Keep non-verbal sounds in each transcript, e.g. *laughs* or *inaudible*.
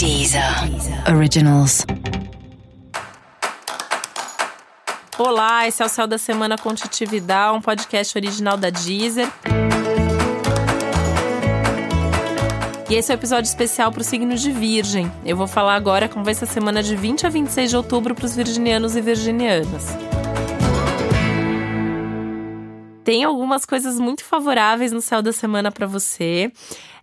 Deezer Originals. Olá, esse é o Céu da Semana com Titividade, um podcast original da Deezer. E esse é o um episódio especial para o signo de Virgem. Eu vou falar agora como vai ser a semana de 20 a 26 de outubro para os virginianos e virginianas. Tem algumas coisas muito favoráveis no céu da semana para você.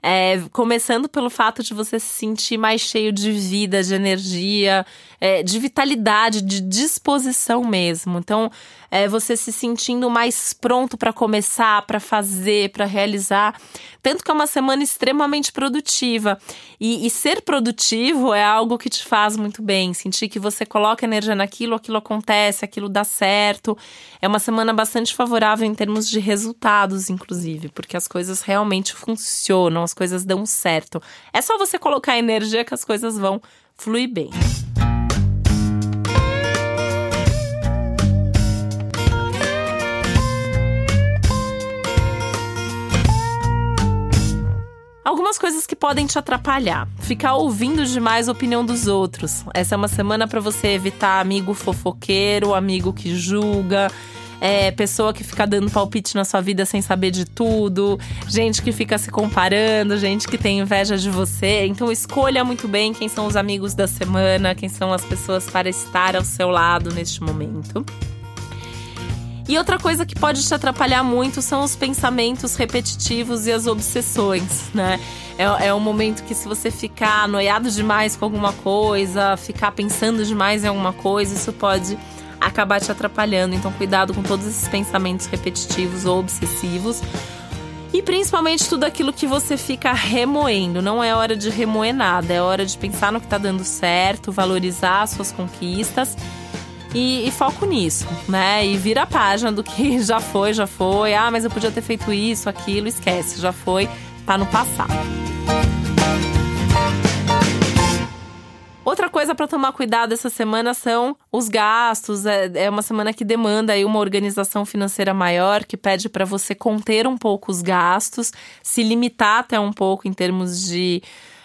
É, começando pelo fato de você se sentir mais cheio de vida, de energia, é, de vitalidade, de disposição mesmo. Então, é, você se sentindo mais pronto para começar, para fazer, para realizar. Tanto que é uma semana extremamente produtiva. E, e, ser produtivo é algo que te faz muito bem. Sentir que você coloca energia naquilo, aquilo acontece, aquilo dá certo. É uma semana bastante favorável em termos de resultados, inclusive, porque as coisas realmente funcionam, as coisas dão certo. É só você colocar energia que as coisas vão fluir bem. Algumas coisas que podem te atrapalhar. Ficar ouvindo demais a opinião dos outros. Essa é uma semana para você evitar amigo fofoqueiro, amigo que julga, é, pessoa que fica dando palpite na sua vida sem saber de tudo, gente que fica se comparando, gente que tem inveja de você. Então escolha muito bem quem são os amigos da semana, quem são as pessoas para estar ao seu lado neste momento. E outra coisa que pode te atrapalhar muito são os pensamentos repetitivos e as obsessões, né? É, é um momento que, se você ficar noiado demais com alguma coisa, ficar pensando demais em alguma coisa, isso pode acabar te atrapalhando. Então, cuidado com todos esses pensamentos repetitivos ou obsessivos. E principalmente tudo aquilo que você fica remoendo. Não é hora de remoer nada, é hora de pensar no que está dando certo, valorizar as suas conquistas e, e, foco nisso, né? E vira a página do que *laughs* já foi, já foi. Ah, mas eu podia ter feito isso, aquilo, esquece, já foi, tá no passado. Outra coisa para tomar cuidado essa semana são os gastos. É, é uma semana que demanda aí uma organização financeira maior, que pede para você conter um pouco os gastos, se limitar até um pouco em termos de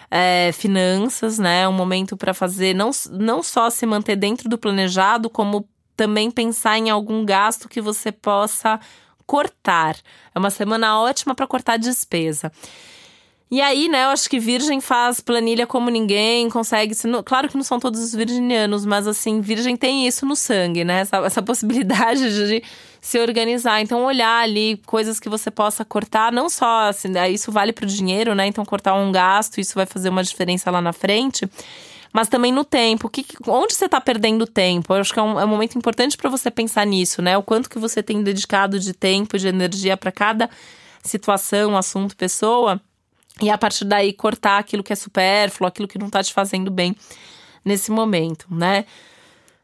é, finanças, né? Um momento para fazer não, não só se manter dentro do planejado, como também pensar em algum gasto que você possa cortar. É uma semana ótima para cortar despesa. E aí, né, eu acho que Virgem faz planilha como ninguém, consegue. Claro que não são todos os virginianos, mas assim, Virgem tem isso no sangue, né? Essa, essa *laughs* possibilidade de se organizar. Então, olhar ali coisas que você possa cortar, não só assim, né, isso vale para o dinheiro, né? Então, cortar um gasto, isso vai fazer uma diferença lá na frente. Mas também no tempo, que, onde você está perdendo tempo? Eu acho que é um, é um momento importante para você pensar nisso, né? O quanto que você tem dedicado de tempo, de energia para cada situação, assunto, pessoa e a partir daí cortar aquilo que é supérfluo, aquilo que não está te fazendo bem nesse momento, né?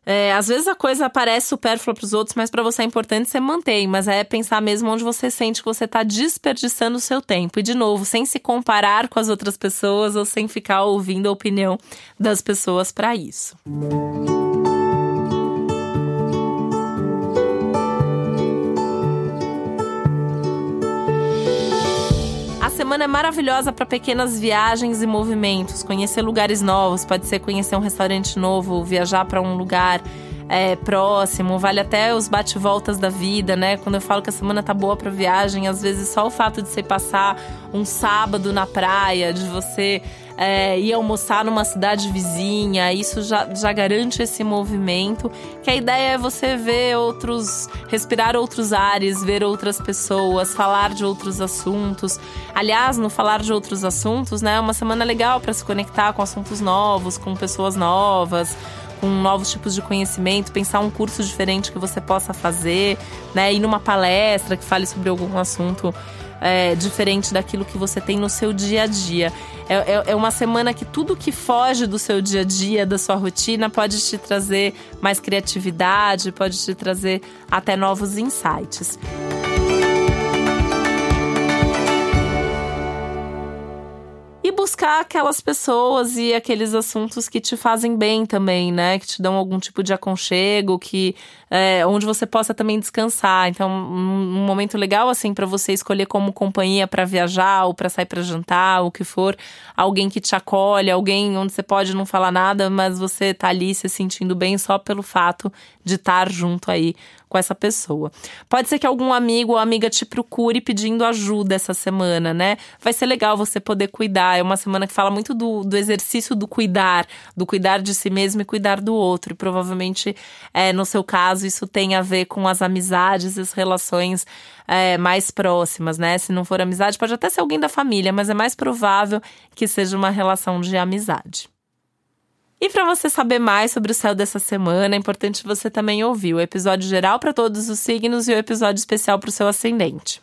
É, às vezes a coisa parece supérflua para os outros, mas para você é importante você manter. Mas é pensar mesmo onde você sente que você está desperdiçando o seu tempo. E, de novo, sem se comparar com as outras pessoas ou sem ficar ouvindo a opinião das pessoas para isso. Música semana é maravilhosa para pequenas viagens e movimentos, conhecer lugares novos, pode ser conhecer um restaurante novo, viajar para um lugar é, próximo, vale até os bate-voltas da vida, né? Quando eu falo que a semana tá boa para viagem, às vezes só o fato de você passar um sábado na praia, de você é, ir almoçar numa cidade vizinha, isso já, já garante esse movimento. Que a ideia é você ver outros, respirar outros ares, ver outras pessoas, falar de outros assuntos. Aliás, no falar de outros assuntos, né, é uma semana legal para se conectar com assuntos novos, com pessoas novas com novos tipos de conhecimento, pensar um curso diferente que você possa fazer, né? Ir numa palestra que fale sobre algum assunto é, diferente daquilo que você tem no seu dia a dia. É, é, é, uma semana que tudo que foge do seu dia a dia, da sua rotina, pode te trazer mais criatividade, pode te trazer até novos insights. Buscar aquelas pessoas e aqueles assuntos que te fazem bem também, né? Que te dão algum tipo de aconchego, que é, onde você possa também descansar. Então, um, momento legal assim para você escolher como companhia para viajar ou para sair para jantar, o que for, alguém que te acolhe, alguém onde você pode não falar nada, mas você tá ali se sentindo bem só pelo fato de estar junto aí com essa pessoa. Pode ser que algum amigo ou amiga te procure pedindo ajuda essa semana, né? Vai ser legal você poder cuidar. É uma semana que fala muito do, do exercício do cuidar, do cuidar de si mesmo e cuidar do outro. E provavelmente, é, no seu caso, isso tem a ver com as amizades e as relações é, mais próximas, né? Se não for amizade, pode até ser alguém da família, mas é mais provável que seja uma relação de amizade. E para você saber mais sobre o céu dessa semana, é importante você também ouvir o episódio geral para todos os signos e o episódio especial para o seu ascendente.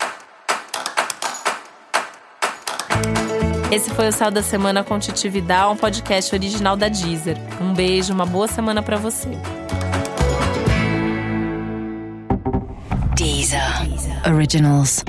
Esse foi o Céu da Semana com Titi Vidal, um podcast original da Deezer. Um beijo, uma boa semana para você. Deezer. Originals.